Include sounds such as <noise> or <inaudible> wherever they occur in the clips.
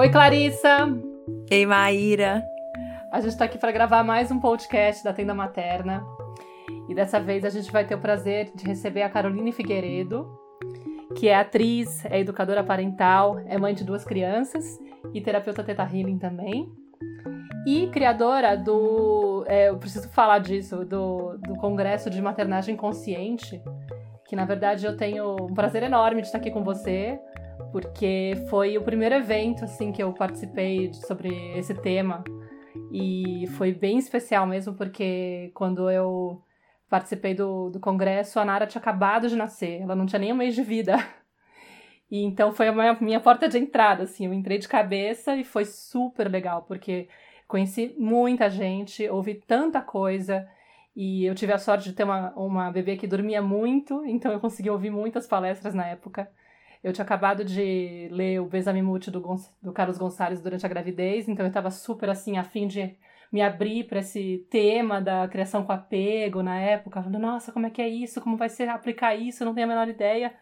Oi, Clarissa! Ei, Maíra! A gente está aqui para gravar mais um podcast da Tenda Materna. E dessa vez a gente vai ter o prazer de receber a Caroline Figueiredo, que é atriz, é educadora parental, é mãe de duas crianças e terapeuta Teta Healing também. E criadora do. É, eu preciso falar disso, do, do Congresso de Maternagem Consciente, que na verdade eu tenho um prazer enorme de estar aqui com você, porque foi o primeiro evento assim que eu participei sobre esse tema. E foi bem especial mesmo, porque quando eu participei do, do congresso, a Nara tinha acabado de nascer, ela não tinha nem um mês de vida. E então foi a minha, minha porta de entrada, assim, eu entrei de cabeça e foi super legal, porque conheci muita gente, ouvi tanta coisa, e eu tive a sorte de ter uma, uma bebê que dormia muito, então eu consegui ouvir muitas palestras na época. Eu tinha acabado de ler o Besame Mute do, do Carlos Gonçalves durante a gravidez, então eu estava super assim, a fim de me abrir para esse tema da criação com apego na época, falando, nossa, como é que é isso? Como vai ser aplicar isso? Eu não tenho a menor ideia.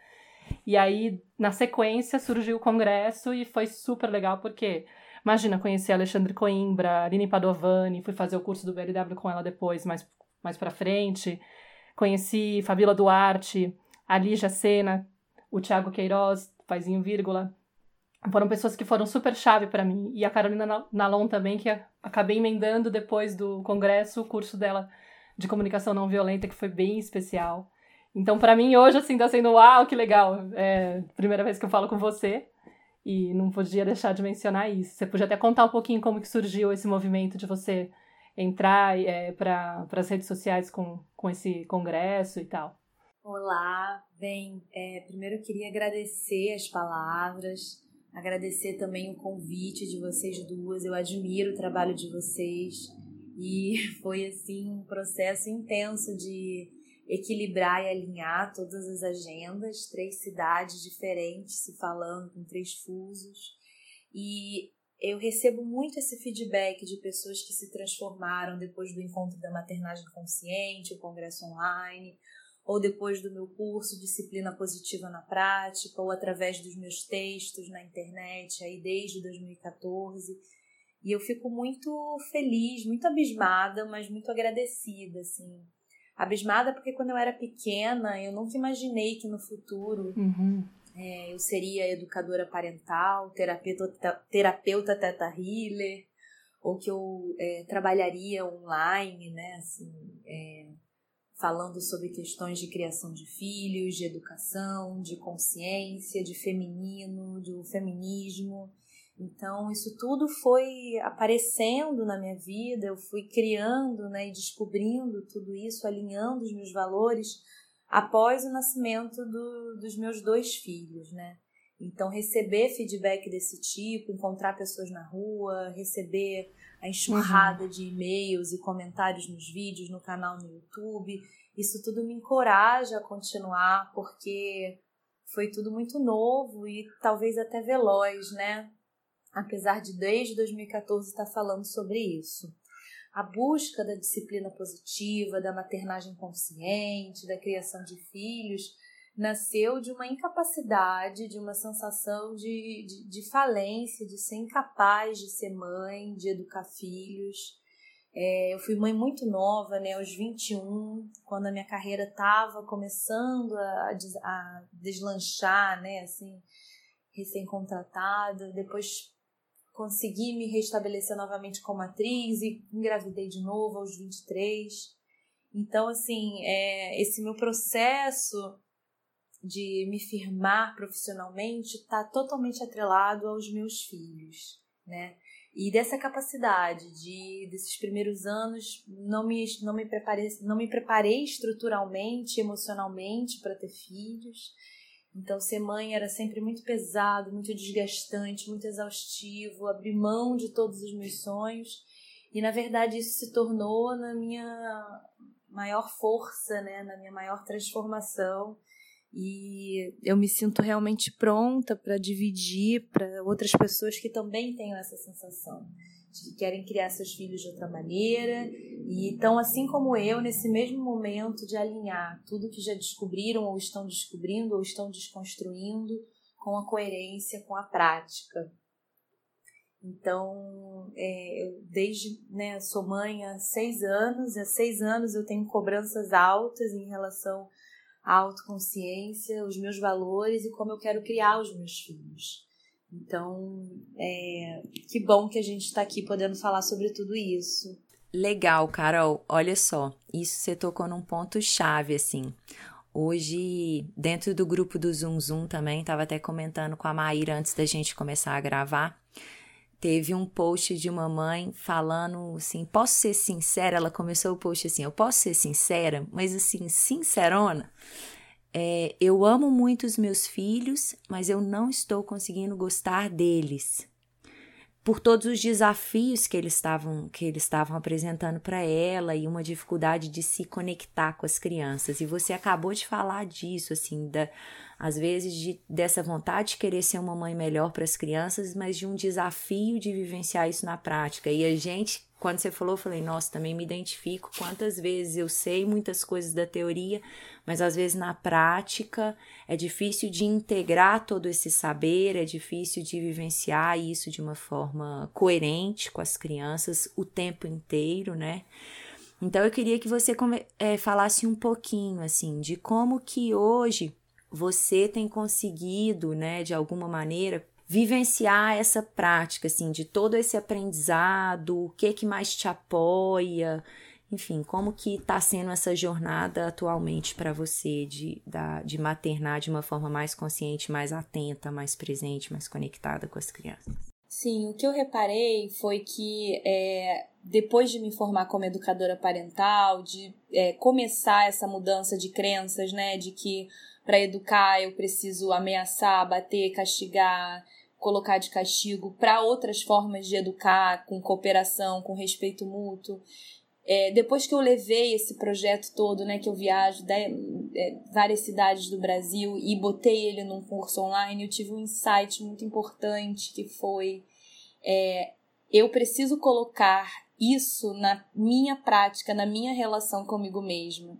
E aí, na sequência, surgiu o congresso e foi super legal, porque, imagina, conhecer Alexandre Coimbra, Aline Padovani, fui fazer o curso do BLW com ela depois, mais, mais pra frente. Conheci Fabíola Duarte, a Lígia Sena, o Thiago Queiroz, Paizinho Vírgula, foram pessoas que foram super chave para mim. E a Carolina Nalon também, que acabei emendando depois do congresso o curso dela de comunicação não violenta, que foi bem especial. Então, para mim, hoje, assim, tá sendo uau, que legal. É primeira vez que eu falo com você. E não podia deixar de mencionar isso. Você podia até contar um pouquinho como que surgiu esse movimento de você entrar é, para as redes sociais com, com esse congresso e tal. Olá, bem, é, primeiro eu queria agradecer as palavras, Agradecer também o convite de vocês duas. Eu admiro o trabalho de vocês e <laughs> foi assim um processo intenso de equilibrar e alinhar todas as agendas, três cidades diferentes se falando com três fusos. E eu recebo muito esse feedback de pessoas que se transformaram depois do encontro da maternagem consciente, o congresso online, ou depois do meu curso Disciplina Positiva na Prática, ou através dos meus textos na internet, aí desde 2014. E eu fico muito feliz, muito abismada, mas muito agradecida, assim. Abismada porque quando eu era pequena, eu nunca imaginei que no futuro uhum. é, eu seria educadora parental, terapeuta, terapeuta teta healer, ou que eu é, trabalharia online, né, assim, é, falando sobre questões de criação de filhos, de educação, de consciência, de feminino, do feminismo. Então, isso tudo foi aparecendo na minha vida, eu fui criando né, e descobrindo tudo isso, alinhando os meus valores após o nascimento do, dos meus dois filhos, né? Então, receber feedback desse tipo, encontrar pessoas na rua, receber a enxurrada uhum. de e-mails e comentários nos vídeos, no canal no YouTube. Isso tudo me encoraja a continuar, porque foi tudo muito novo e talvez até veloz, né? Apesar de desde 2014 estar falando sobre isso. A busca da disciplina positiva, da maternagem consciente, da criação de filhos, nasceu de uma incapacidade, de uma sensação de, de, de, falência, de ser incapaz de ser mãe, de educar filhos. É, eu fui mãe muito nova, né, aos 21, quando a minha carreira estava começando a, a, deslanchar, né, assim, recém-contratada. Depois consegui me restabelecer novamente como atriz e engravidei de novo aos 23. Então, assim, é, esse meu processo de me firmar profissionalmente está totalmente atrelado aos meus filhos, né? E dessa capacidade de desses primeiros anos não me não me preparei não me preparei estruturalmente, emocionalmente para ter filhos. Então ser mãe era sempre muito pesado, muito desgastante, muito exaustivo, abrir mão de todos os meus sonhos. E na verdade isso se tornou na minha maior força, né, na minha maior transformação e eu me sinto realmente pronta para dividir para outras pessoas que também tenham essa sensação de que querem criar seus filhos de outra maneira. E então assim como eu nesse mesmo momento de alinhar tudo que já descobriram ou estão descobrindo ou estão desconstruindo com a coerência com a prática. Então, é, eu desde, né, sou mãe há seis anos, há seis anos eu tenho cobranças altas em relação à autoconsciência, os meus valores e como eu quero criar os meus filhos. Então, é, que bom que a gente está aqui podendo falar sobre tudo isso. Legal, Carol. Olha só, isso você tocou num ponto chave, assim. Hoje, dentro do grupo do Zoom Zoom também, estava até comentando com a Maíra antes da gente começar a gravar. Teve um post de uma mãe falando assim: posso ser sincera? Ela começou o post assim: eu posso ser sincera, mas assim, sincerona. É, eu amo muito os meus filhos, mas eu não estou conseguindo gostar deles por todos os desafios que eles estavam que eles estavam apresentando para ela e uma dificuldade de se conectar com as crianças. E você acabou de falar disso, assim, da às vezes de, dessa vontade de querer ser uma mãe melhor para as crianças, mas de um desafio de vivenciar isso na prática. E a gente, quando você falou, eu falei, nossa, também me identifico quantas vezes eu sei muitas coisas da teoria, mas às vezes na prática é difícil de integrar todo esse saber, é difícil de vivenciar isso de uma forma coerente com as crianças o tempo inteiro, né? Então eu queria que você é, falasse um pouquinho assim de como que hoje você tem conseguido, né, de alguma maneira, vivenciar essa prática, assim, de todo esse aprendizado, o que que mais te apoia, enfim, como que está sendo essa jornada atualmente para você de, da, de maternar de uma forma mais consciente, mais atenta, mais presente, mais conectada com as crianças? Sim, o que eu reparei foi que é, depois de me formar como educadora parental, de é, começar essa mudança de crenças, né, de que para educar eu preciso ameaçar, bater, castigar, colocar de castigo para outras formas de educar, com cooperação, com respeito mútuo. É, depois que eu levei esse projeto todo, né, que eu viajo de, é, várias cidades do Brasil e botei ele num curso online, eu tive um insight muito importante que foi é, eu preciso colocar isso na minha prática, na minha relação comigo mesma.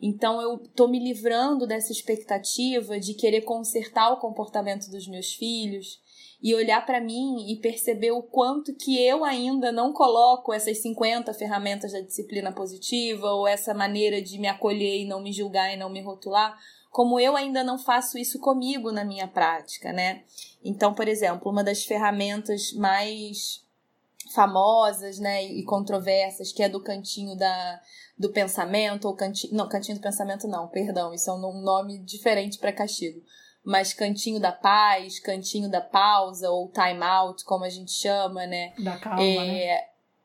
Então eu tô me livrando dessa expectativa de querer consertar o comportamento dos meus filhos e olhar para mim e perceber o quanto que eu ainda não coloco essas 50 ferramentas da disciplina positiva ou essa maneira de me acolher e não me julgar e não me rotular, como eu ainda não faço isso comigo na minha prática, né? Então, por exemplo, uma das ferramentas mais famosas, né, e controversas, que é do cantinho da do pensamento, ou cantinho. Não, cantinho do pensamento não, perdão, isso é um nome diferente para castigo. Mas cantinho da paz, cantinho da pausa, ou time out, como a gente chama, né? Da calma. É, né?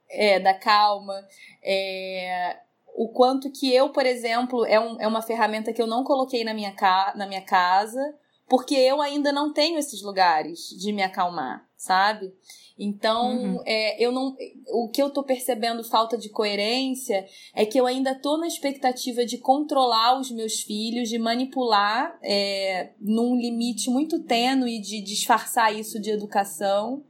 é da calma. É, o quanto que eu, por exemplo, é, um, é uma ferramenta que eu não coloquei na minha, ca na minha casa, porque eu ainda não tenho esses lugares de me acalmar, sabe? Então, uhum. é, eu não. O que eu tô percebendo falta de coerência é que eu ainda tô na expectativa de controlar os meus filhos, de manipular é, num limite muito tênue de disfarçar isso de educação,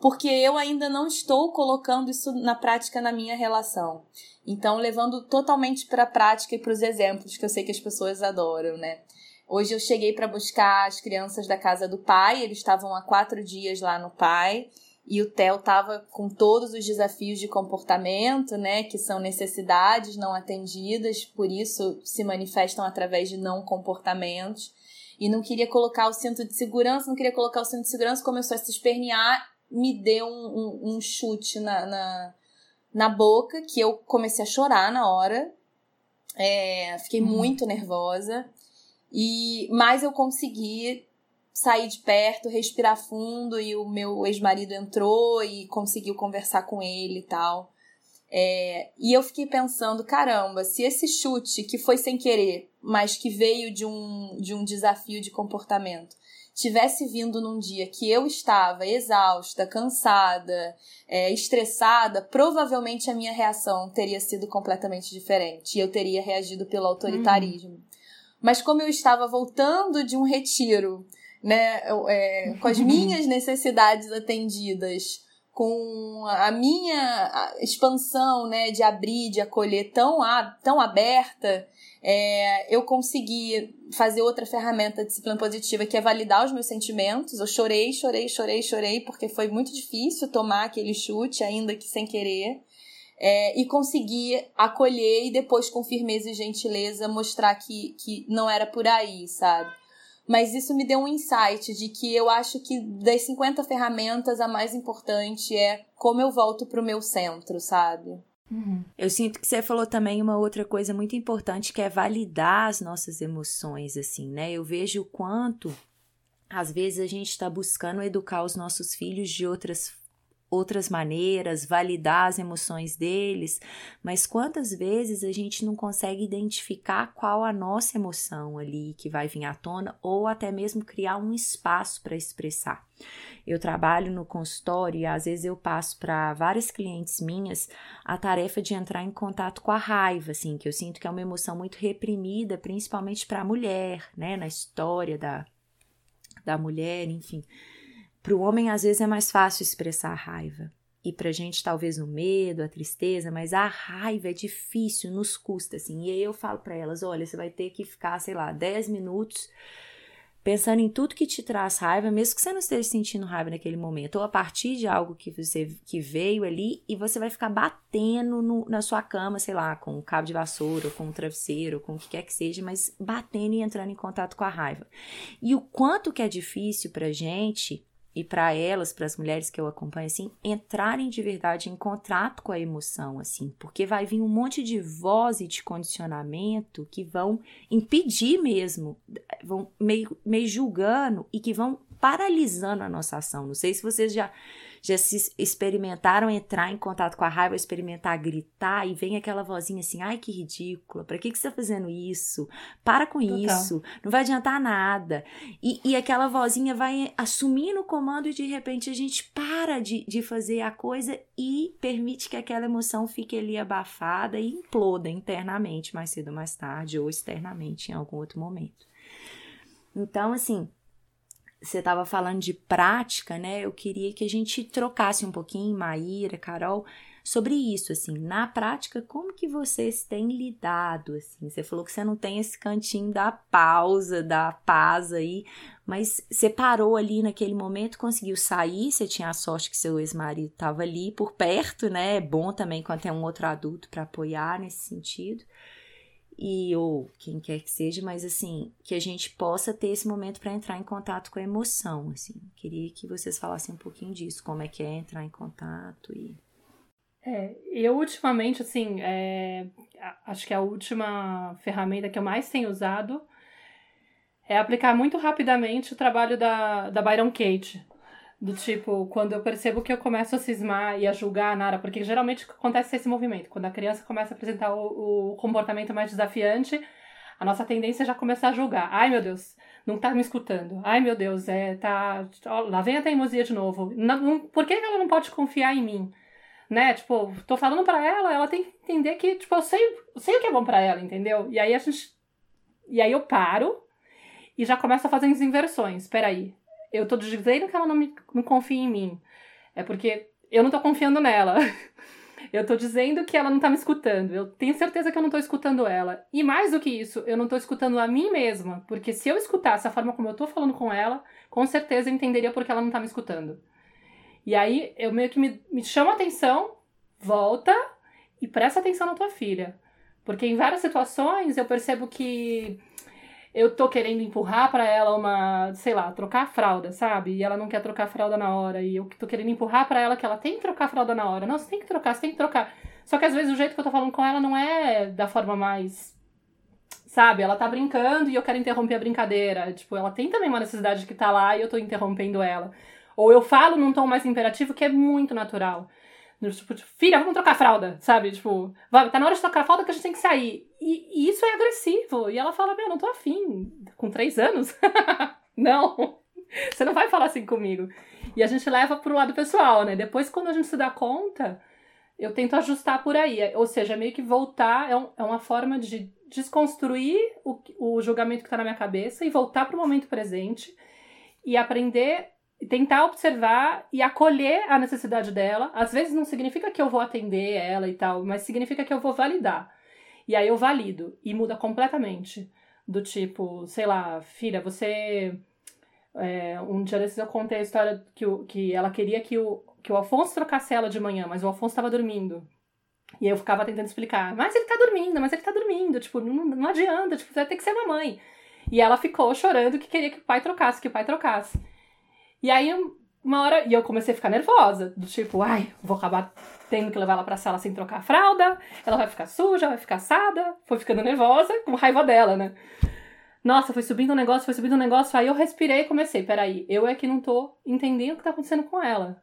porque eu ainda não estou colocando isso na prática na minha relação. Então, levando totalmente para a prática e para os exemplos que eu sei que as pessoas adoram, né? Hoje eu cheguei para buscar as crianças da casa do pai, eles estavam há quatro dias lá no pai e o Theo estava com todos os desafios de comportamento, né, que são necessidades não atendidas, por isso se manifestam através de não comportamentos. E não queria colocar o cinto de segurança, não queria colocar o cinto de segurança, começou a se espernear, me deu um, um, um chute na, na, na, boca, que eu comecei a chorar na hora. É, fiquei uhum. muito nervosa. E mas eu consegui sair de perto, respirar fundo e o meu ex-marido entrou e conseguiu conversar com ele e tal. É, e eu fiquei pensando, caramba, se esse chute que foi sem querer, mas que veio de um, de um desafio de comportamento, tivesse vindo num dia que eu estava exausta, cansada, é, estressada, provavelmente a minha reação teria sido completamente diferente e eu teria reagido pelo autoritarismo. Uhum. Mas como eu estava voltando de um retiro, né, é, com as <laughs> minhas necessidades atendidas, com a minha expansão, né, de abrir, de acolher tão, tão aberta, é, eu consegui fazer outra ferramenta de disciplina positiva, que é validar os meus sentimentos. Eu chorei, chorei, chorei, chorei, porque foi muito difícil tomar aquele chute, ainda que sem querer. É, e conseguir acolher e depois, com firmeza e gentileza, mostrar que, que não era por aí, sabe? Mas isso me deu um insight de que eu acho que das 50 ferramentas, a mais importante é como eu volto pro meu centro, sabe? Uhum. Eu sinto que você falou também uma outra coisa muito importante que é validar as nossas emoções, assim, né? Eu vejo o quanto às vezes a gente está buscando educar os nossos filhos de outras outras maneiras, validar as emoções deles, mas quantas vezes a gente não consegue identificar qual a nossa emoção ali que vai vir à tona ou até mesmo criar um espaço para expressar. Eu trabalho no consultório e às vezes eu passo para várias clientes minhas a tarefa de entrar em contato com a raiva, assim, que eu sinto que é uma emoção muito reprimida, principalmente para a mulher, né, na história da, da mulher, enfim. Para o homem, às vezes, é mais fácil expressar a raiva. E para a gente, talvez, o medo, a tristeza, mas a raiva é difícil, nos custa, assim. E aí eu falo para elas: olha, você vai ter que ficar, sei lá, 10 minutos pensando em tudo que te traz raiva, mesmo que você não esteja sentindo raiva naquele momento, ou a partir de algo que você que veio ali, e você vai ficar batendo no, na sua cama, sei lá, com um cabo de vassoura, ou com um travesseiro, ou com o que quer que seja, mas batendo e entrando em contato com a raiva. E o quanto que é difícil pra gente e para elas, para as mulheres que eu acompanho assim, entrarem de verdade em contato com a emoção assim, porque vai vir um monte de voz e de condicionamento que vão impedir mesmo, vão meio, meio julgando e que vão paralisando a nossa ação. Não sei se vocês já já se experimentaram entrar em contato com a raiva, experimentar gritar e vem aquela vozinha assim: ai que ridícula, para que, que você tá fazendo isso? Para com Total. isso, não vai adiantar nada. E, e aquela vozinha vai assumindo o comando e de repente a gente para de, de fazer a coisa e permite que aquela emoção fique ali abafada e imploda internamente mais cedo ou mais tarde ou externamente em algum outro momento. Então, assim, você estava falando de prática, né? Eu queria que a gente trocasse um pouquinho, Maíra, Carol, sobre isso, assim, na prática, como que vocês têm lidado, assim? Você falou que você não tem esse cantinho da pausa, da paz aí, mas você parou ali naquele momento, conseguiu sair, você tinha a sorte que seu ex-marido estava ali por perto, né? É bom também quando tem um outro adulto para apoiar nesse sentido e ou quem quer que seja, mas assim, que a gente possa ter esse momento para entrar em contato com a emoção, assim. Queria que vocês falassem um pouquinho disso, como é que é entrar em contato e é, eu ultimamente, assim, é, acho que a última ferramenta que eu mais tenho usado é aplicar muito rapidamente o trabalho da, da Byron Kate, do tipo, quando eu percebo que eu começo a cismar e a julgar a Nara, porque geralmente acontece esse movimento. Quando a criança começa a apresentar o, o comportamento mais desafiante, a nossa tendência é já começar a julgar. Ai, meu Deus, não tá me escutando. Ai, meu Deus, é, tá. Ó, lá vem a teimosia de novo. Não, não, por que ela não pode confiar em mim? Né? Tipo, tô falando para ela, ela tem que entender que, tipo, eu sei, sei o que é bom para ela, entendeu? E aí a gente. E aí eu paro e já começo a fazer as inversões. Peraí, eu tô dizendo que ela não, me, não confia em mim. É porque eu não tô confiando nela. <laughs> eu tô dizendo que ela não tá me escutando. Eu tenho certeza que eu não tô escutando ela. E mais do que isso, eu não tô escutando a mim mesma. Porque se eu escutasse a forma como eu tô falando com ela, com certeza eu entenderia porque ela não tá me escutando. E aí eu meio que me, me chamo a atenção, volta e presta atenção na tua filha. Porque em várias situações eu percebo que eu tô querendo empurrar para ela uma, sei lá, trocar a fralda, sabe? E ela não quer trocar a fralda na hora. E eu tô querendo empurrar para ela que ela tem que trocar a fralda na hora. Não, você tem que trocar, você tem que trocar. Só que às vezes o jeito que eu tô falando com ela não é da forma mais. Sabe? Ela tá brincando e eu quero interromper a brincadeira. Tipo, ela tem também uma necessidade que tá lá e eu tô interrompendo ela. Ou eu falo num tom mais imperativo que é muito natural. Tipo, filha, vamos trocar fralda, sabe? Tipo, tá na hora de trocar fralda que a gente tem que sair. E, e isso é agressivo. E ela fala, meu, não tô afim. Com três anos? <laughs> não. Você não vai falar assim comigo. E a gente leva pro lado pessoal, né? Depois, quando a gente se dá conta, eu tento ajustar por aí. Ou seja, meio que voltar é, um, é uma forma de desconstruir o, o julgamento que tá na minha cabeça e voltar pro momento presente e aprender tentar observar e acolher a necessidade dela. Às vezes não significa que eu vou atender ela e tal, mas significa que eu vou validar. E aí eu valido e muda completamente. Do tipo, sei lá, filha, você. É, um dia desses eu contei a história que, o, que ela queria que o, que o Alfonso trocasse ela de manhã, mas o Alfonso estava dormindo. E eu ficava tentando explicar, mas ele tá dormindo, mas ele tá dormindo, tipo, não, não adianta, tipo, você vai ter que ser mamãe. E ela ficou chorando que queria que o pai trocasse, que o pai trocasse. E aí, uma hora, e eu comecei a ficar nervosa, do tipo, ai, vou acabar tendo que levar ela pra sala sem trocar a fralda, ela vai ficar suja, vai ficar assada. Foi ficando nervosa, com raiva dela, né? Nossa, foi subindo um negócio, foi subindo um negócio, aí eu respirei e comecei, peraí, eu é que não tô entendendo o que tá acontecendo com ela.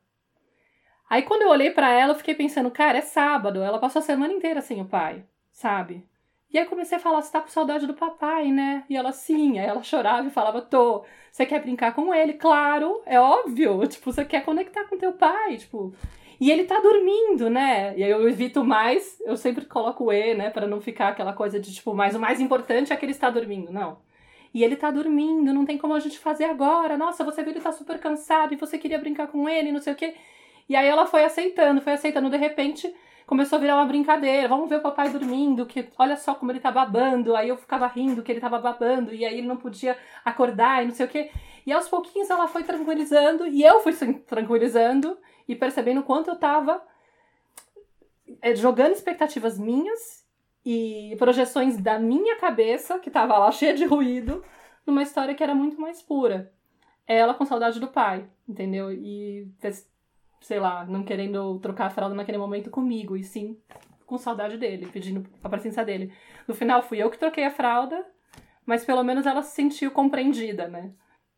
Aí quando eu olhei para ela, eu fiquei pensando, cara, é sábado, ela passou a semana inteira sem o pai, sabe? E aí comecei a falar, você tá com saudade do papai, né? E ela, sim. Aí ela chorava e falava, tô. Você quer brincar com ele? Claro, é óbvio. Tipo, você quer conectar com teu pai, tipo... E ele tá dormindo, né? E aí eu evito mais, eu sempre coloco o E, né? para não ficar aquela coisa de, tipo, mas o mais importante é que ele está dormindo. Não. E ele tá dormindo, não tem como a gente fazer agora. Nossa, você viu ele tá super cansado e você queria brincar com ele, não sei o quê. E aí ela foi aceitando, foi aceitando. De repente, começou a virar uma brincadeira. Vamos ver o papai dormindo, que olha só como ele tá babando. Aí eu ficava rindo que ele tava babando, e aí ele não podia acordar e não sei o quê. E aos pouquinhos ela foi tranquilizando, e eu fui tranquilizando e percebendo quanto eu tava é, jogando expectativas minhas e projeções da minha cabeça, que tava lá cheia de ruído, numa história que era muito mais pura. Ela com saudade do pai, entendeu? E sei lá, não querendo trocar a fralda naquele momento comigo, e sim com saudade dele, pedindo a presença dele. No final fui eu que troquei a fralda, mas pelo menos ela se sentiu compreendida, né?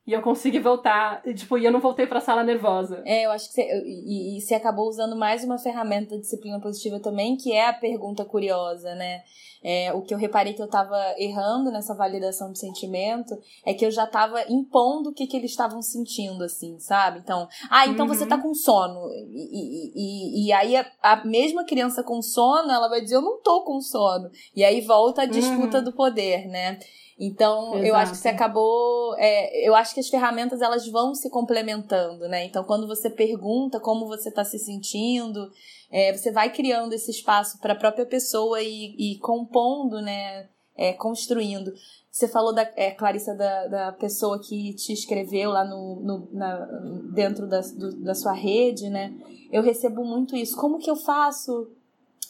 E eu consegui voltar, e, tipo, e eu não voltei pra sala nervosa. É, eu acho que você, e, e você acabou usando mais uma ferramenta da disciplina positiva também, que é a pergunta curiosa, né? É, o que eu reparei que eu tava errando nessa validação de sentimento é que eu já tava impondo o que, que eles estavam sentindo, assim, sabe? Então, ah, então uhum. você tá com sono. E, e, e, aí a, a, mesma criança com sono, ela vai dizer, eu não tô com sono. E aí volta a disputa uhum. do poder, né? Então, Exato. eu acho que você acabou. É, eu acho que as ferramentas elas vão se complementando, né? Então, quando você pergunta como você está se sentindo, é, você vai criando esse espaço para a própria pessoa e, e compondo, né? É, construindo. Você falou da é, Clarissa da, da pessoa que te escreveu lá no, no na, dentro da, do, da sua rede, né? Eu recebo muito isso. Como que eu faço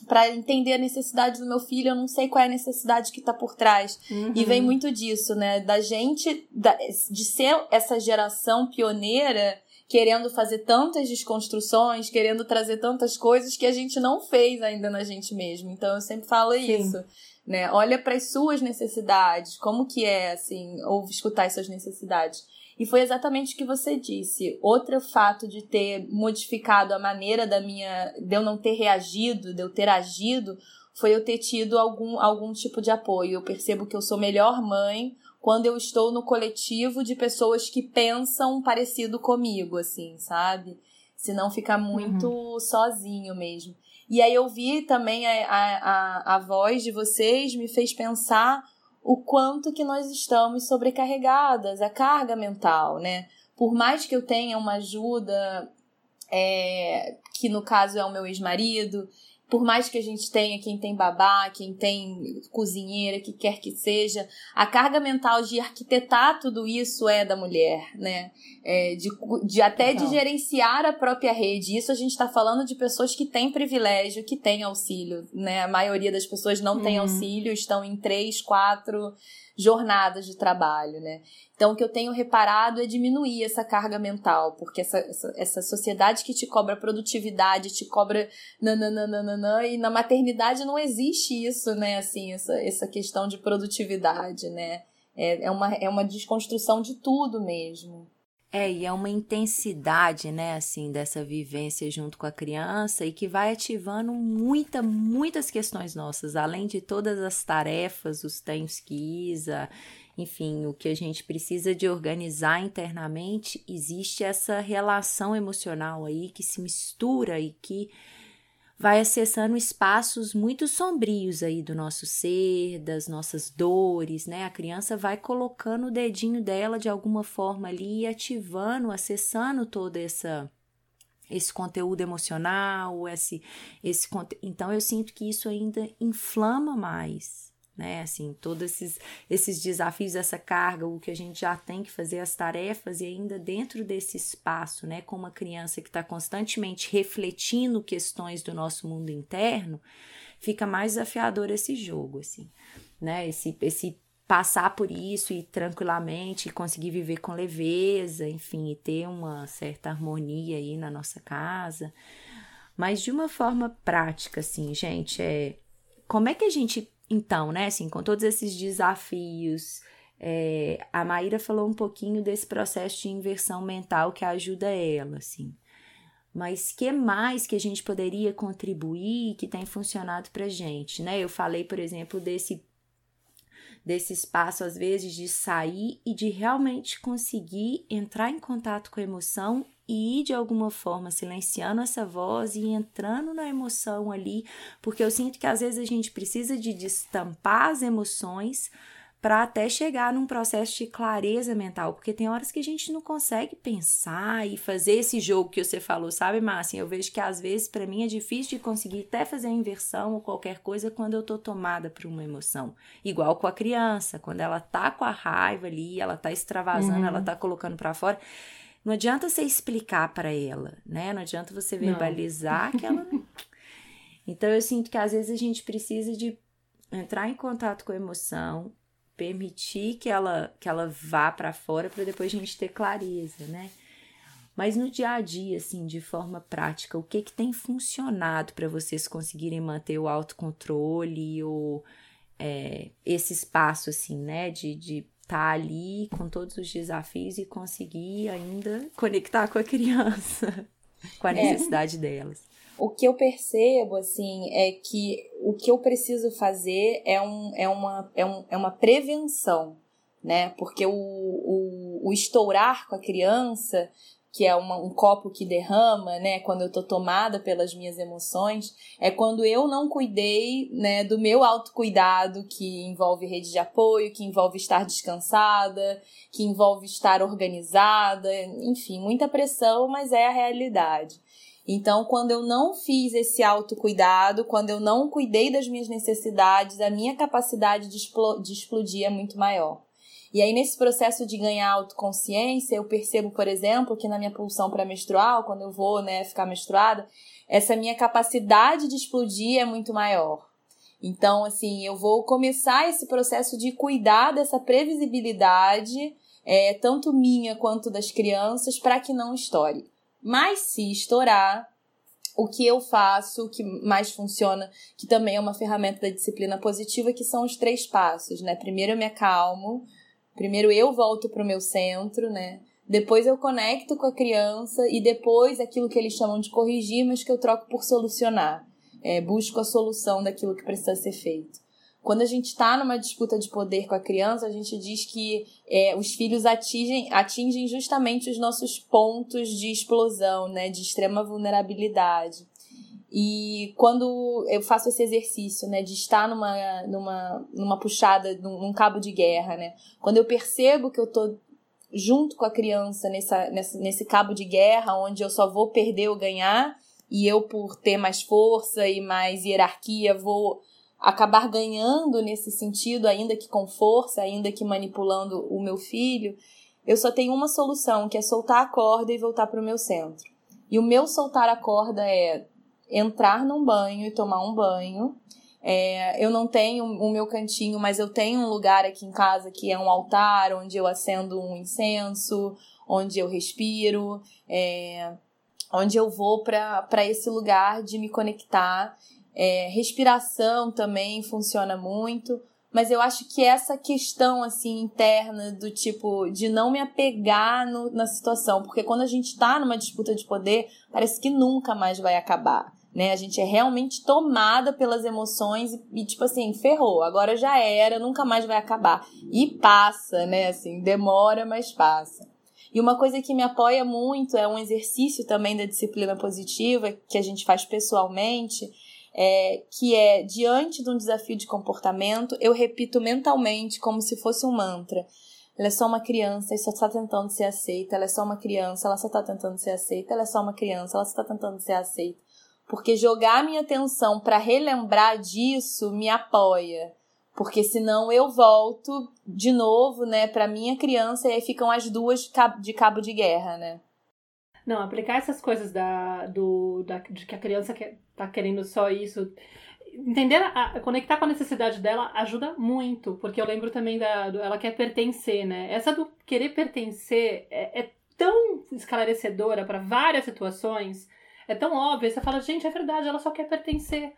para entender a necessidade do meu filho, eu não sei qual é a necessidade que está por trás. Uhum. E vem muito disso, né? Da gente, da, de ser essa geração pioneira, querendo fazer tantas desconstruções, querendo trazer tantas coisas que a gente não fez ainda na gente mesmo. Então eu sempre falo Sim. isso. Né? Olha para as suas necessidades, como que é assim, ou escutar essas necessidades. E foi exatamente o que você disse. Outro fato de ter modificado a maneira da minha. de eu não ter reagido, de eu ter agido, foi eu ter tido algum, algum tipo de apoio. Eu percebo que eu sou melhor mãe quando eu estou no coletivo de pessoas que pensam parecido comigo, assim, sabe? Se não ficar muito uhum. sozinho mesmo. E aí eu vi também a, a, a, a voz de vocês, me fez pensar o quanto que nós estamos sobrecarregadas, a carga mental, né? Por mais que eu tenha uma ajuda, é, que no caso é o meu ex-marido, por mais que a gente tenha quem tem babá, quem tem cozinheira, que quer que seja, a carga mental de arquitetar tudo isso é da mulher, né? É, de, de até de gerenciar a própria rede. Isso a gente está falando de pessoas que têm privilégio, que têm auxílio, né? A maioria das pessoas não tem uhum. auxílio, estão em três, quatro jornadas de trabalho, né? Então, o que eu tenho reparado é diminuir essa carga mental, porque essa, essa, essa sociedade que te cobra produtividade, te cobra nananana, e na maternidade não existe isso, né? Assim, essa, essa questão de produtividade, né? É, é, uma, é uma desconstrução de tudo mesmo. É, e é uma intensidade, né, assim, dessa vivência junto com a criança e que vai ativando muita, muitas questões nossas, além de todas as tarefas, os tenhos que Isa, enfim, o que a gente precisa de organizar internamente, existe essa relação emocional aí que se mistura e que vai acessando espaços muito sombrios aí do nosso ser, das nossas dores, né? A criança vai colocando o dedinho dela de alguma forma ali, ativando, acessando toda essa esse conteúdo emocional, esse esse então eu sinto que isso ainda inflama mais né? Assim, todos esses, esses desafios, essa carga, o que a gente já tem que fazer, as tarefas, e ainda dentro desse espaço, né? Com uma criança que está constantemente refletindo questões do nosso mundo interno, fica mais desafiador esse jogo, assim, né? Esse, esse passar por isso e tranquilamente conseguir viver com leveza, enfim, e ter uma certa harmonia aí na nossa casa. Mas de uma forma prática, assim, gente, é como é que a gente então, né, assim, com todos esses desafios, é, a Maíra falou um pouquinho desse processo de inversão mental que ajuda ela, assim. Mas que mais que a gente poderia contribuir que tem funcionado pra gente, né? Eu falei, por exemplo, desse desse espaço às vezes de sair e de realmente conseguir entrar em contato com a emoção e ir de alguma forma silenciando essa voz e entrando na emoção ali, porque eu sinto que às vezes a gente precisa de destampar as emoções para até chegar num processo de clareza mental, porque tem horas que a gente não consegue pensar e fazer esse jogo que você falou, sabe, Márcia? Eu vejo que às vezes para mim é difícil de conseguir até fazer a inversão ou qualquer coisa quando eu tô tomada por uma emoção. Igual com a criança, quando ela tá com a raiva ali, ela tá extravasando, uhum. ela tá colocando para fora. Não adianta você explicar para ela, né? Não adianta você verbalizar não. que ela. <laughs> Então eu sinto que às vezes a gente precisa de entrar em contato com a emoção, permitir que ela que ela vá para fora para depois a gente ter clareza, né? Mas no dia a dia, assim, de forma prática, o que que tem funcionado para vocês conseguirem manter o autocontrole ou é, esse espaço, assim, né, de, de tá ali com todos os desafios e conseguir ainda conectar com a criança, com a é. necessidade é. delas. O que eu percebo, assim, é que o que eu preciso fazer é, um, é, uma, é, um, é uma prevenção, né? Porque o, o, o estourar com a criança que é uma, um copo que derrama, né? Quando eu tô tomada pelas minhas emoções, é quando eu não cuidei, né, do meu autocuidado, que envolve rede de apoio, que envolve estar descansada, que envolve estar organizada, enfim, muita pressão, mas é a realidade. Então, quando eu não fiz esse autocuidado, quando eu não cuidei das minhas necessidades, a minha capacidade de, de explodir é muito maior. E aí, nesse processo de ganhar autoconsciência, eu percebo, por exemplo, que na minha pulsão pré-menstrual, quando eu vou né, ficar menstruada, essa minha capacidade de explodir é muito maior. Então, assim, eu vou começar esse processo de cuidar dessa previsibilidade, é, tanto minha quanto das crianças, para que não estoure. Mas se estourar, o que eu faço, o que mais funciona, que também é uma ferramenta da disciplina positiva, que são os três passos, né? Primeiro eu me acalmo, Primeiro eu volto para o meu centro, né? Depois eu conecto com a criança e depois aquilo que eles chamam de corrigir, mas que eu troco por solucionar. É, busco a solução daquilo que precisa ser feito. Quando a gente está numa disputa de poder com a criança, a gente diz que é, os filhos atingem, atingem justamente os nossos pontos de explosão, né, de extrema vulnerabilidade. E quando eu faço esse exercício, né, de estar numa, numa, numa puxada, num, num cabo de guerra, né, quando eu percebo que eu tô junto com a criança nessa, nesse, nesse cabo de guerra, onde eu só vou perder ou ganhar, e eu, por ter mais força e mais hierarquia, vou acabar ganhando nesse sentido, ainda que com força, ainda que manipulando o meu filho, eu só tenho uma solução, que é soltar a corda e voltar para o meu centro. E o meu soltar a corda é entrar num banho e tomar um banho. É, eu não tenho o meu cantinho, mas eu tenho um lugar aqui em casa que é um altar onde eu acendo um incenso, onde eu respiro, é, onde eu vou para esse lugar de me conectar. É, respiração também funciona muito, mas eu acho que essa questão assim interna do tipo de não me apegar no, na situação, porque quando a gente está numa disputa de poder, parece que nunca mais vai acabar né? A gente é realmente tomada pelas emoções e, e, tipo assim, ferrou, agora já era, nunca mais vai acabar. E passa, né? Assim, demora, mas passa. E uma coisa que me apoia muito é um exercício também da disciplina positiva que a gente faz pessoalmente, é, que é diante de um desafio de comportamento, eu repito mentalmente como se fosse um mantra. Ela é só uma criança e só está tentando ser aceita. Ela é só uma criança, ela só está tentando ser aceita. Ela é só uma criança, ela só está tentando ser aceita. Porque jogar minha atenção para relembrar disso me apoia. Porque senão eu volto de novo, né, para minha criança e aí ficam as duas de cabo de guerra, né? Não, aplicar essas coisas da, do, da, de que a criança quer, tá querendo só isso. Entender, a, conectar com a necessidade dela ajuda muito, porque eu lembro também da. Do, ela quer pertencer, né? Essa do querer pertencer é, é tão esclarecedora para várias situações, é tão óbvia. Você fala, gente, é verdade, ela só quer pertencer.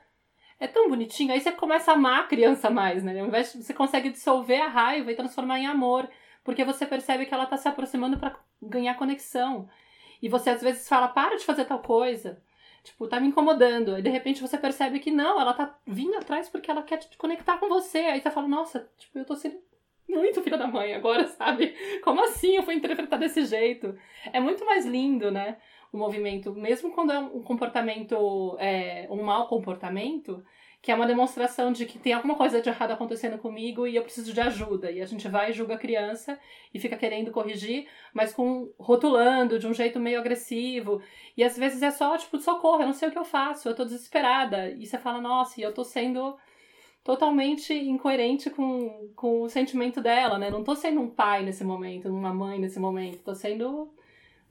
É tão bonitinho. Aí você começa a amar a criança mais, né? Ao invés de, você consegue dissolver a raiva e transformar em amor, porque você percebe que ela tá se aproximando para ganhar conexão. E você às vezes fala, para de fazer tal coisa. Tipo, tá me incomodando. E de repente você percebe que não, ela tá vindo atrás porque ela quer te conectar com você. Aí você fala, nossa, tipo, eu tô sendo muito filha da mãe agora, sabe? Como assim eu fui interpretar desse jeito? É muito mais lindo, né? O movimento, mesmo quando é um comportamento, é, um mau comportamento, que é uma demonstração de que tem alguma coisa de errado acontecendo comigo e eu preciso de ajuda. E a gente vai e julga a criança e fica querendo corrigir, mas com rotulando de um jeito meio agressivo. E às vezes é só, tipo, socorro, eu não sei o que eu faço, eu tô desesperada. E você fala, nossa, e eu tô sendo totalmente incoerente com, com o sentimento dela, né? Não tô sendo um pai nesse momento, uma mãe nesse momento, tô sendo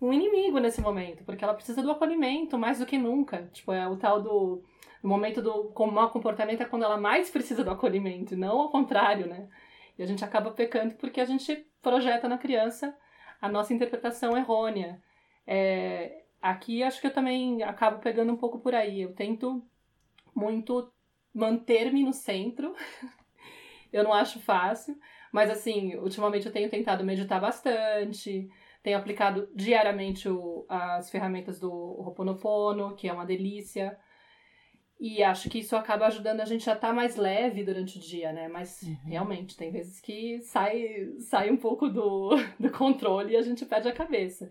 um inimigo nesse momento, porque ela precisa do acolhimento mais do que nunca. Tipo, é o tal do no momento do mau comportamento é quando ela mais precisa do acolhimento, não ao contrário, né? E a gente acaba pecando porque a gente projeta na criança a nossa interpretação errônea. É, aqui acho que eu também acabo pegando um pouco por aí. Eu tento muito manter-me no centro. <laughs> eu não acho fácil, mas assim, ultimamente eu tenho tentado meditar bastante, tenho aplicado diariamente o, as ferramentas do Ho'oponopono, que é uma delícia. E acho que isso acaba ajudando a gente a estar tá mais leve durante o dia, né? Mas uhum. realmente, tem vezes que sai, sai um pouco do, <laughs> do controle e a gente perde a cabeça.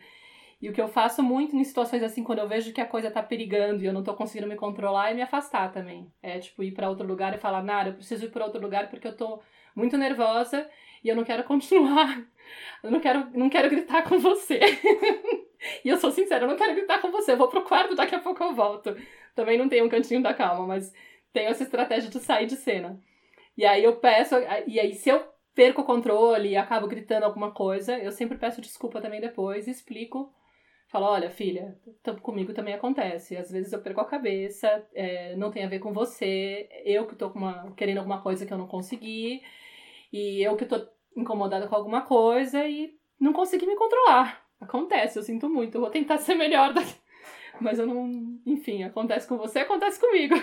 E o que eu faço muito em situações assim, quando eu vejo que a coisa tá perigando e eu não tô conseguindo me controlar, é me afastar também. É tipo ir para outro lugar e falar, Nara, eu preciso ir para outro lugar porque eu tô muito nervosa e eu não quero continuar. Eu não quero, não quero gritar com você. <laughs> e eu sou sincera, eu não quero gritar com você. Eu vou pro quarto, daqui a pouco eu volto. Também não tenho um cantinho da calma, mas tenho essa estratégia de sair de cena. E aí eu peço, e aí se eu perco o controle e acabo gritando alguma coisa, eu sempre peço desculpa também depois e explico. Falo, olha, filha, comigo também acontece. Às vezes eu perco a cabeça, é, não tem a ver com você, eu que tô uma, querendo alguma coisa que eu não consegui, e eu que tô incomodada com alguma coisa e não consegui me controlar. Acontece, eu sinto muito, eu vou tentar ser melhor daqui. <laughs> Mas eu não. Enfim, acontece com você, acontece comigo.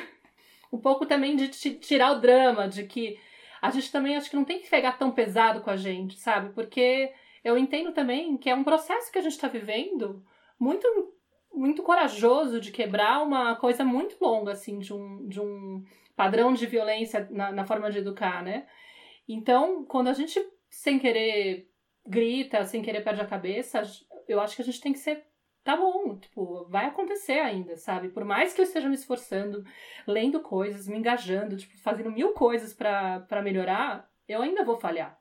Um pouco também de tirar o drama, de que a gente também acho que não tem que pegar tão pesado com a gente, sabe? Porque eu entendo também que é um processo que a gente está vivendo muito muito corajoso de quebrar uma coisa muito longa, assim, de um, de um padrão de violência na, na forma de educar, né? Então, quando a gente, sem querer, grita, sem querer perde a cabeça, eu acho que a gente tem que ser tá bom, tipo, vai acontecer ainda, sabe? Por mais que eu esteja me esforçando, lendo coisas, me engajando, tipo, fazendo mil coisas para melhorar, eu ainda vou falhar.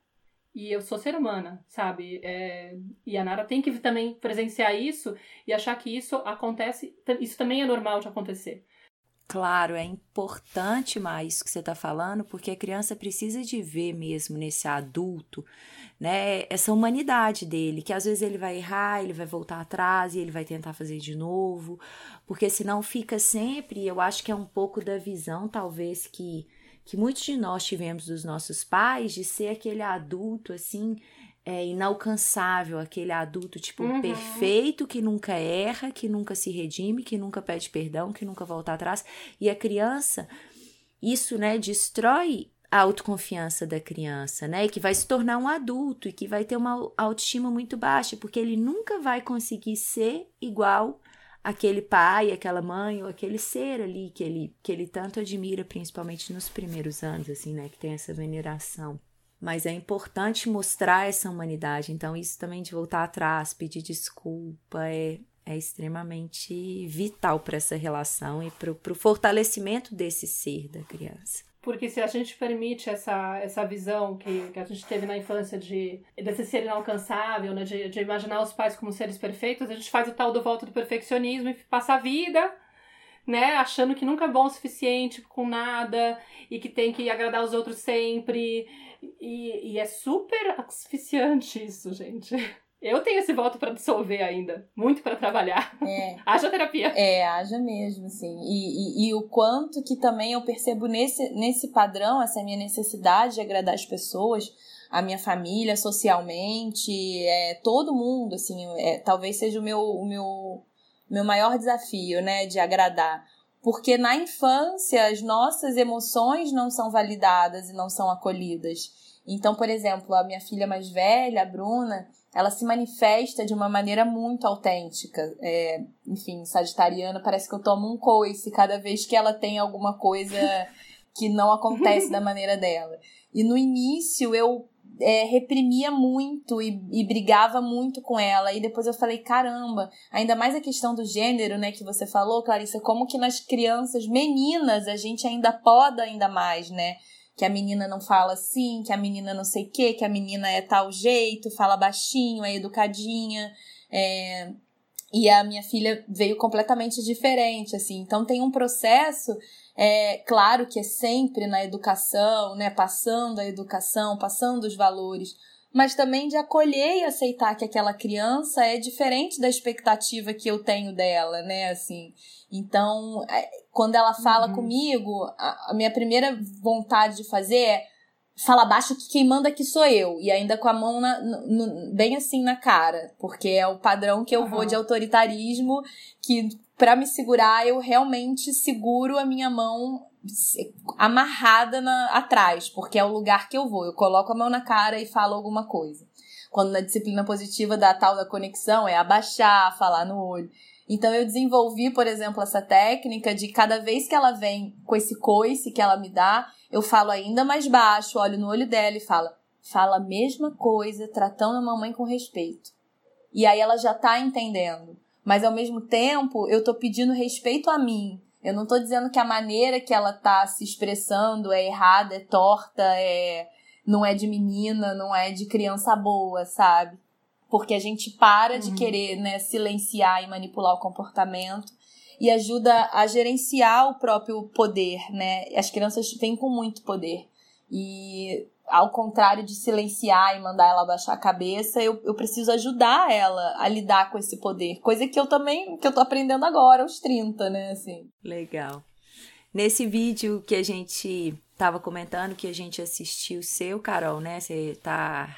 E eu sou ser humana, sabe? É... E a Nara tem que também presenciar isso e achar que isso acontece, isso também é normal de acontecer. Claro, é importante mais o que você está falando, porque a criança precisa de ver mesmo nesse adulto, né, essa humanidade dele, que às vezes ele vai errar, ele vai voltar atrás e ele vai tentar fazer de novo, porque senão fica sempre, eu acho que é um pouco da visão, talvez, que, que muitos de nós tivemos dos nossos pais, de ser aquele adulto, assim, é, inalcançável, aquele adulto, tipo, uhum. perfeito, que nunca erra, que nunca se redime, que nunca pede perdão, que nunca volta atrás. E a criança, isso, né, destrói a autoconfiança da criança, né? Que vai se tornar um adulto e que vai ter uma autoestima muito baixa, porque ele nunca vai conseguir ser igual aquele pai, aquela mãe ou aquele ser ali que ele, que ele tanto admira, principalmente nos primeiros anos, assim, né? Que tem essa veneração. Mas é importante mostrar essa humanidade. Então, isso também de voltar atrás, pedir desculpa, é, é extremamente vital para essa relação e para o fortalecimento desse ser da criança. Porque se a gente permite essa, essa visão que, que a gente teve na infância de desse ser inalcançável, né, de, de imaginar os pais como seres perfeitos, a gente faz o tal do volta do perfeccionismo e passa a vida né, achando que nunca é bom o suficiente com nada e que tem que agradar os outros sempre. E, e é super asfixiante isso, gente. Eu tenho esse voto para dissolver ainda. Muito para trabalhar. É. <laughs> haja terapia. É, haja mesmo, sim. E, e, e, o quanto que também eu percebo nesse, nesse padrão, essa minha necessidade de agradar as pessoas, a minha família, socialmente, é, todo mundo, assim, é, talvez seja o meu, o meu, meu maior desafio, né, de agradar. Porque na infância as nossas emoções não são validadas e não são acolhidas. Então, por exemplo, a minha filha mais velha, a Bruna, ela se manifesta de uma maneira muito autêntica. É, enfim, sagitariana, parece que eu tomo um coice cada vez que ela tem alguma coisa que não acontece da maneira dela. E no início eu é, reprimia muito e, e brigava muito com ela. E depois eu falei, caramba, ainda mais a questão do gênero, né, que você falou, Clarissa, como que nas crianças meninas a gente ainda poda ainda mais, né? Que a menina não fala assim, que a menina não sei o quê, que a menina é tal jeito, fala baixinho, é educadinha. É... E a minha filha veio completamente diferente, assim. Então tem um processo é claro que é sempre na educação, né, passando a educação, passando os valores, mas também de acolher e aceitar que aquela criança é diferente da expectativa que eu tenho dela, né, assim. Então, é, quando ela fala uhum. comigo, a, a minha primeira vontade de fazer é fala baixo que quem manda aqui sou eu. E ainda com a mão na, no, bem assim na cara. Porque é o padrão que eu uhum. vou de autoritarismo que para me segurar, eu realmente seguro a minha mão amarrada na, atrás, porque é o lugar que eu vou. Eu coloco a mão na cara e falo alguma coisa. Quando na disciplina positiva da tal da conexão é abaixar, falar no olho. Então eu desenvolvi, por exemplo, essa técnica de cada vez que ela vem com esse coice que ela me dá, eu falo ainda mais baixo, olho no olho dela e falo, fala a mesma coisa, tratando a mamãe com respeito. E aí ela já tá entendendo mas ao mesmo tempo eu tô pedindo respeito a mim. Eu não tô dizendo que a maneira que ela tá se expressando é errada, é torta, é não é de menina, não é de criança boa, sabe? Porque a gente para uhum. de querer, né, silenciar e manipular o comportamento e ajuda a gerenciar o próprio poder, né? As crianças vêm com muito poder. E ao contrário de silenciar e mandar ela baixar a cabeça, eu, eu preciso ajudar ela a lidar com esse poder. Coisa que eu também, que eu tô aprendendo agora, aos 30, né, assim. Legal. Nesse vídeo que a gente tava comentando, que a gente assistiu seu, Carol, né, você tá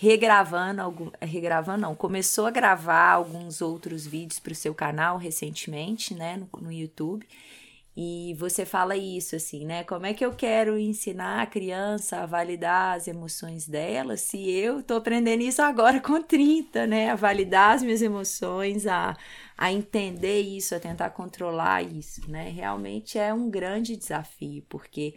regravando algum, regravando não, começou a gravar alguns outros vídeos para o seu canal recentemente, né, no, no YouTube. E você fala isso assim, né? Como é que eu quero ensinar a criança a validar as emoções dela se eu tô aprendendo isso agora com 30, né? A validar as minhas emoções, a, a entender isso, a tentar controlar isso, né? Realmente é um grande desafio, porque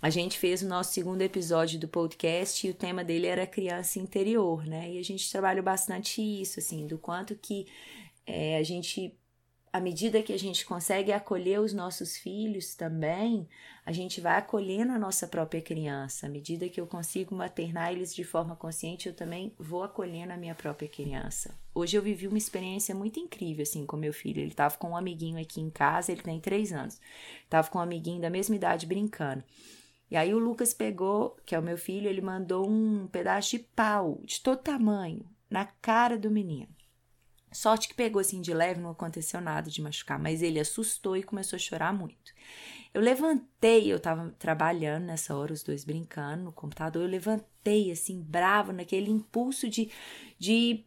a gente fez o nosso segundo episódio do podcast e o tema dele era criança interior, né? E a gente trabalhou bastante isso, assim, do quanto que é, a gente à medida que a gente consegue acolher os nossos filhos também, a gente vai acolhendo a nossa própria criança. À medida que eu consigo maternar eles de forma consciente, eu também vou acolhendo a minha própria criança. Hoje eu vivi uma experiência muito incrível assim com meu filho. Ele estava com um amiguinho aqui em casa, ele tem três anos. Tava com um amiguinho da mesma idade brincando. E aí o Lucas pegou, que é o meu filho, ele mandou um pedaço de pau de todo tamanho na cara do menino. Sorte que pegou assim de leve, não aconteceu nada de machucar, mas ele assustou e começou a chorar muito. Eu levantei, eu tava trabalhando nessa hora, os dois brincando no computador, eu levantei assim, bravo, naquele impulso de, de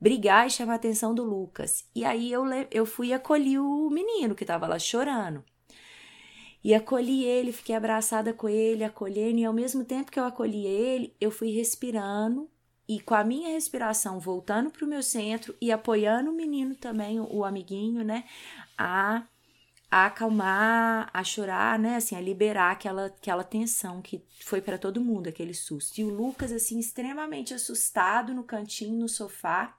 brigar e chamar a atenção do Lucas. E aí eu, eu fui e acolhi o menino que tava lá chorando. E acolhi ele, fiquei abraçada com ele, acolhendo, e ao mesmo tempo que eu acolhi ele, eu fui respirando e com a minha respiração voltando para o meu centro e apoiando o menino também, o amiguinho, né, a a acalmar, a chorar, né, assim, a liberar aquela, aquela tensão que foi para todo mundo, aquele susto. E o Lucas, assim, extremamente assustado no cantinho, no sofá.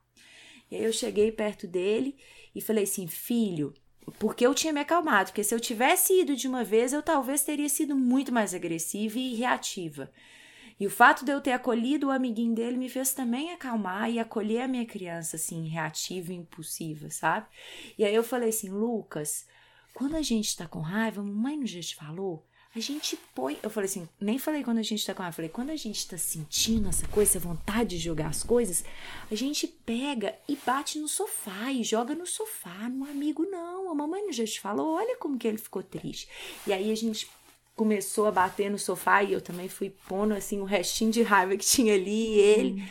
E aí eu cheguei perto dele e falei assim, filho, porque eu tinha me acalmado, porque se eu tivesse ido de uma vez, eu talvez teria sido muito mais agressiva e reativa. E o fato de eu ter acolhido o amiguinho dele me fez também acalmar e acolher a minha criança, assim, reativa e impulsiva, sabe? E aí eu falei assim, Lucas, quando a gente tá com raiva, mamãe não já te falou? A gente põe. Eu falei assim, nem falei quando a gente tá com raiva. Falei, quando a gente tá sentindo essa coisa, essa vontade de jogar as coisas, a gente pega e bate no sofá e joga no sofá, no amigo, não. A mamãe não já te falou, olha como que ele ficou triste. E aí a gente começou a bater no sofá e eu também fui pondo assim o um restinho de raiva que tinha ali e ele. Hum.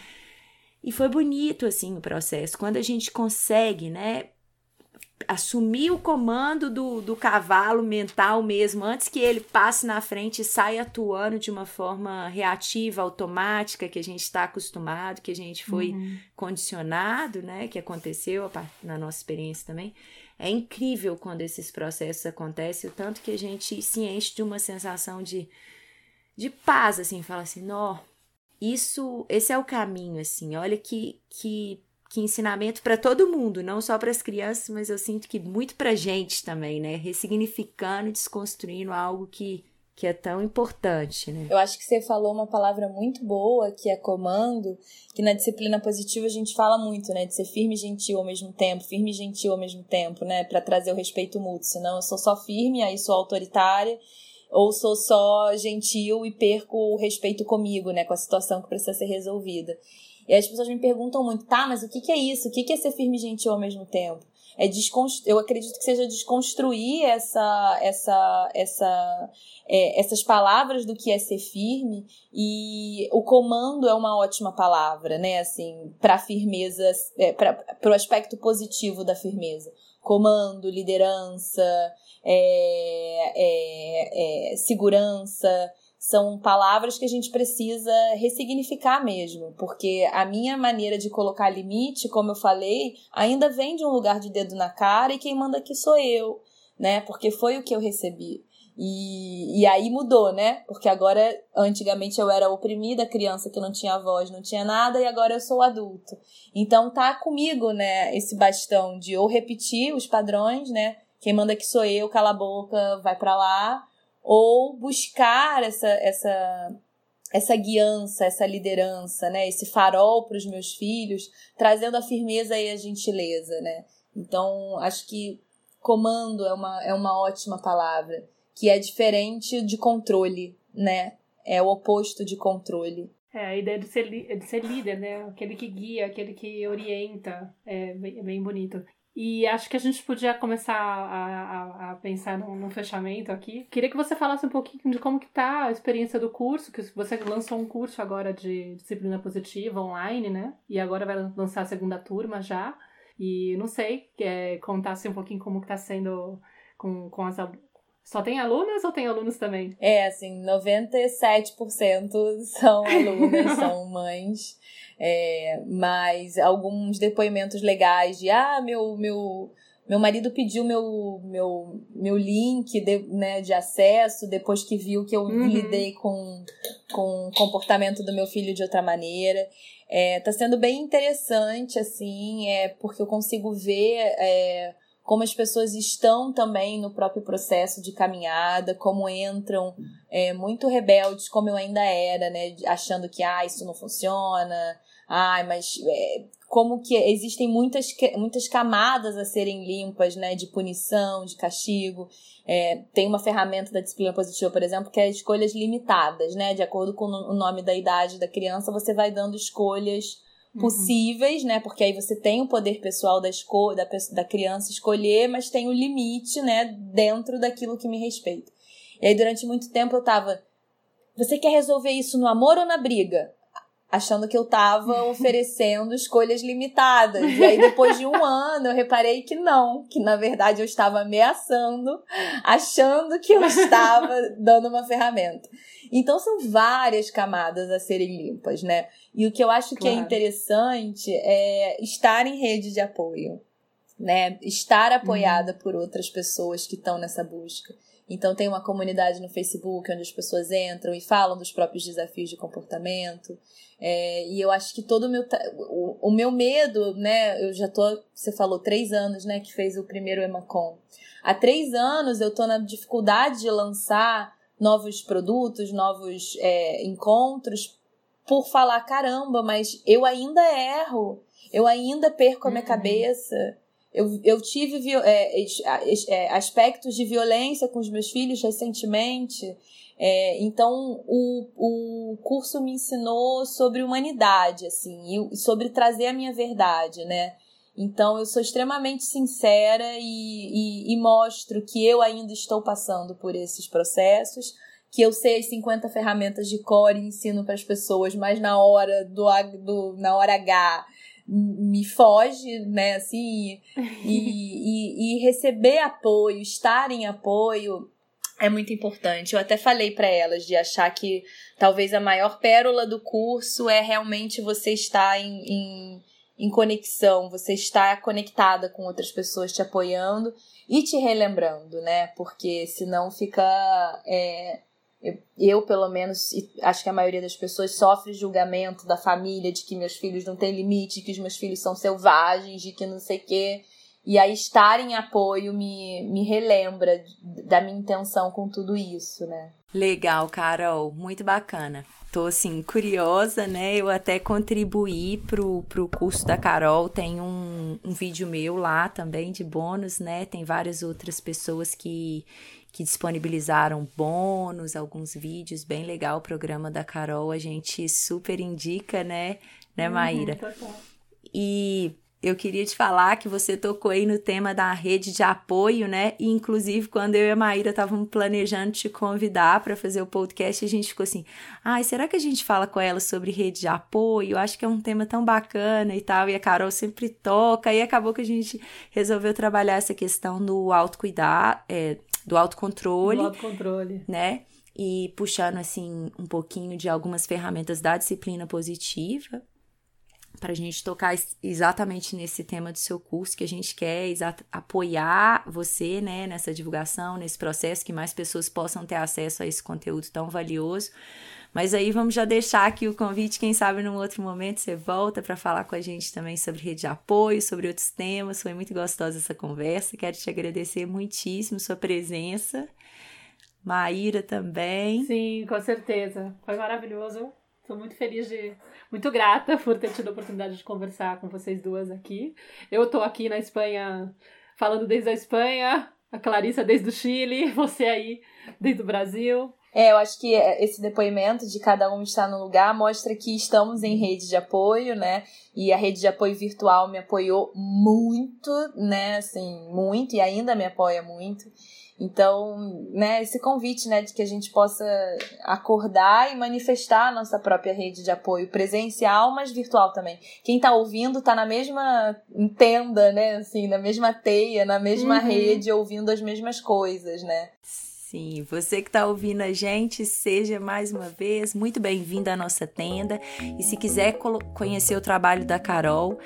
E foi bonito assim o processo. Quando a gente consegue, né, assumir o comando do, do cavalo mental mesmo, antes que ele passe na frente e saia atuando de uma forma reativa, automática, que a gente está acostumado, que a gente foi uhum. condicionado, né? Que aconteceu na nossa experiência também. É incrível quando esses processos acontecem, o tanto que a gente se enche de uma sensação de, de paz, assim, fala assim, nó, isso, esse é o caminho, assim, olha que, que que ensinamento para todo mundo, não só para as crianças, mas eu sinto que muito para gente também, né? Ressignificando, desconstruindo algo que que é tão importante, né? Eu acho que você falou uma palavra muito boa, que é comando, que na disciplina positiva a gente fala muito, né? De ser firme e gentil ao mesmo tempo, firme e gentil ao mesmo tempo, né? Para trazer o respeito mútuo. Senão eu sou só firme, aí sou autoritária, ou sou só gentil e perco o respeito comigo, né? Com a situação que precisa ser resolvida. E as pessoas me perguntam muito, tá, mas o que, que é isso? O que, que é ser firme e gentil ao mesmo tempo? É desconstru... Eu acredito que seja desconstruir essa, essa, essa, é, essas palavras do que é ser firme e o comando é uma ótima palavra, né? Assim, para firmeza, é, para o aspecto positivo da firmeza. Comando, liderança, é, é, é segurança são palavras que a gente precisa ressignificar mesmo, porque a minha maneira de colocar limite, como eu falei, ainda vem de um lugar de dedo na cara e quem manda aqui sou eu, né? Porque foi o que eu recebi. E, e aí mudou, né? Porque agora, antigamente eu era oprimida, criança que não tinha voz, não tinha nada, e agora eu sou adulto. Então tá comigo, né, esse bastão de ou repetir os padrões, né? Quem manda aqui sou eu, cala a boca, vai para lá, ou buscar essa essa essa guiança, essa liderança, né, esse farol para os meus filhos, trazendo a firmeza e a gentileza, né? Então, acho que comando é uma, é uma ótima palavra, que é diferente de controle, né? É o oposto de controle. É, a ideia de ser, de ser líder, né? Aquele que guia, aquele que orienta. É bem, é bem bonito. E acho que a gente podia começar a, a, a pensar num, num, fechamento aqui. Queria que você falasse um pouquinho de como que tá a experiência do curso, que você lançou um curso agora de disciplina positiva online, né? E agora vai lançar a segunda turma já. E não sei, é, contasse um pouquinho como que tá sendo com, com as, só tem alunas ou tem alunos também? É, assim, 97% são alunas, <laughs> são mães. É, mas alguns depoimentos legais de ah, meu, meu, meu marido pediu meu, meu, meu link de, né, de acesso depois que viu que eu uhum. lidei com, com o comportamento do meu filho de outra maneira. É, tá sendo bem interessante, assim, é, porque eu consigo ver é, como as pessoas estão também no próprio processo de caminhada, como entram é, muito rebeldes, como eu ainda era, né? Achando que, ah, isso não funciona, ai, mas é, como que existem muitas, muitas camadas a serem limpas, né, de punição, de castigo. É, tem uma ferramenta da disciplina positiva, por exemplo, que é escolhas limitadas, né, de acordo com o nome da idade da criança, você vai dando escolhas. Possíveis, uhum. né, porque aí você tem o poder pessoal da, esco da, da criança escolher, mas tem o limite, né, dentro daquilo que me respeita. E aí, durante muito tempo, eu tava, você quer resolver isso no amor ou na briga? Achando que eu tava <laughs> oferecendo escolhas limitadas. E aí, depois de um ano, eu reparei que não, que na verdade eu estava ameaçando, achando que eu <laughs> estava dando uma ferramenta. Então, são várias camadas a serem limpas, né? E o que eu acho claro. que é interessante é estar em rede de apoio. né? Estar apoiada uhum. por outras pessoas que estão nessa busca. Então tem uma comunidade no Facebook onde as pessoas entram e falam dos próprios desafios de comportamento. É, e eu acho que todo o meu, o, o, meu medo, né? Eu já tô, você falou, três anos, né? Que fez o primeiro Emacom. Há três anos eu tô na dificuldade de lançar novos produtos, novos é, encontros, por falar, caramba, mas eu ainda erro, eu ainda perco a minha uhum. cabeça. Eu, eu tive é, é, aspectos de violência com os meus filhos recentemente. É, então, o, o curso me ensinou sobre humanidade, assim, e sobre trazer a minha verdade, né? Então, eu sou extremamente sincera e, e, e mostro que eu ainda estou passando por esses processos, que eu sei as 50 ferramentas de core e ensino para as pessoas, mas na hora do, do na hora H me foge, né, assim, e, <laughs> e, e, receber apoio, estar em apoio é muito importante. Eu até falei para elas de achar que talvez a maior pérola do curso é realmente você estar em, em, em conexão, você estar conectada com outras pessoas te apoiando e te relembrando, né? Porque senão fica. É, eu, pelo menos, acho que a maioria das pessoas sofre julgamento da família de que meus filhos não têm limite, que os meus filhos são selvagens, de que não sei o quê. E aí estar em apoio me, me relembra da minha intenção com tudo isso, né? Legal, Carol, muito bacana. Tô assim curiosa, né? Eu até contribuí pro, pro curso da Carol, tem um, um vídeo meu lá também de bônus, né? Tem várias outras pessoas que que disponibilizaram bônus, alguns vídeos, bem legal o programa da Carol, a gente super indica, né, né, uhum, Maíra? Uhum, e eu queria te falar que você tocou aí no tema da rede de apoio, né? E, inclusive, quando eu e a Maíra estávamos planejando te convidar para fazer o podcast, a gente ficou assim: ai, ah, será que a gente fala com ela sobre rede de apoio? Eu acho que é um tema tão bacana e tal. E a Carol sempre toca. E acabou que a gente resolveu trabalhar essa questão do autocuidado, é, do autocontrole. Do autocontrole. Né? E puxando, assim, um pouquinho de algumas ferramentas da disciplina positiva para a gente tocar exatamente nesse tema do seu curso, que a gente quer apoiar você, né, nessa divulgação, nesse processo, que mais pessoas possam ter acesso a esse conteúdo tão valioso. Mas aí vamos já deixar aqui o convite, quem sabe num outro momento você volta para falar com a gente também sobre rede de apoio, sobre outros temas. Foi muito gostosa essa conversa. Quero te agradecer muitíssimo sua presença. Maíra também. Sim, com certeza. Foi maravilhoso. Estou muito feliz de. Muito grata por ter tido a oportunidade de conversar com vocês duas aqui. Eu estou aqui na Espanha, falando desde a Espanha, a Clarissa desde o Chile, <laughs> você aí desde o Brasil. É, eu acho que esse depoimento de cada um estar no lugar mostra que estamos em rede de apoio, né? E a rede de apoio virtual me apoiou muito, né? Assim, muito e ainda me apoia muito. Então, né, esse convite, né, de que a gente possa acordar e manifestar a nossa própria rede de apoio presencial, mas virtual também. Quem está ouvindo está na mesma tenda, né, assim, na mesma teia, na mesma uhum. rede, ouvindo as mesmas coisas, né? Sim, você que está ouvindo a gente, seja mais uma vez muito bem-vindo à nossa tenda. E se quiser conhecer o trabalho da Carol,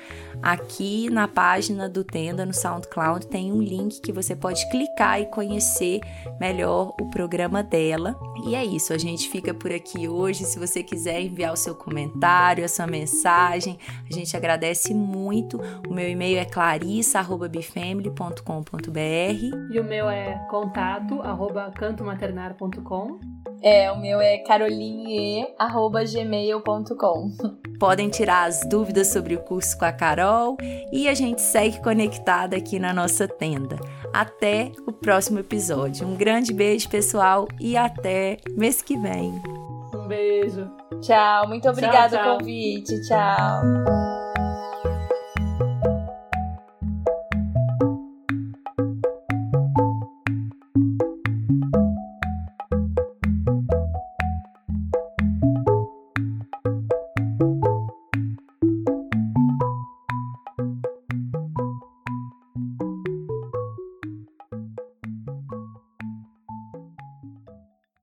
aqui na página do Tenda no SoundCloud tem um link que você pode clicar e conhecer melhor o programa dela. E é isso, a gente fica por aqui hoje. Se você quiser enviar o seu comentário, a sua mensagem, a gente agradece muito. O meu e-mail é clarissa@bifamily.com.br e o meu é contato@ cantomaternar.com. É, o meu é caroline.gmail.com. Podem tirar as dúvidas sobre o curso com a Carol e a gente segue conectada aqui na nossa tenda. Até o próximo episódio. Um grande beijo, pessoal, e até mês que vem. Um beijo. Tchau, muito obrigada pelo convite. Tchau.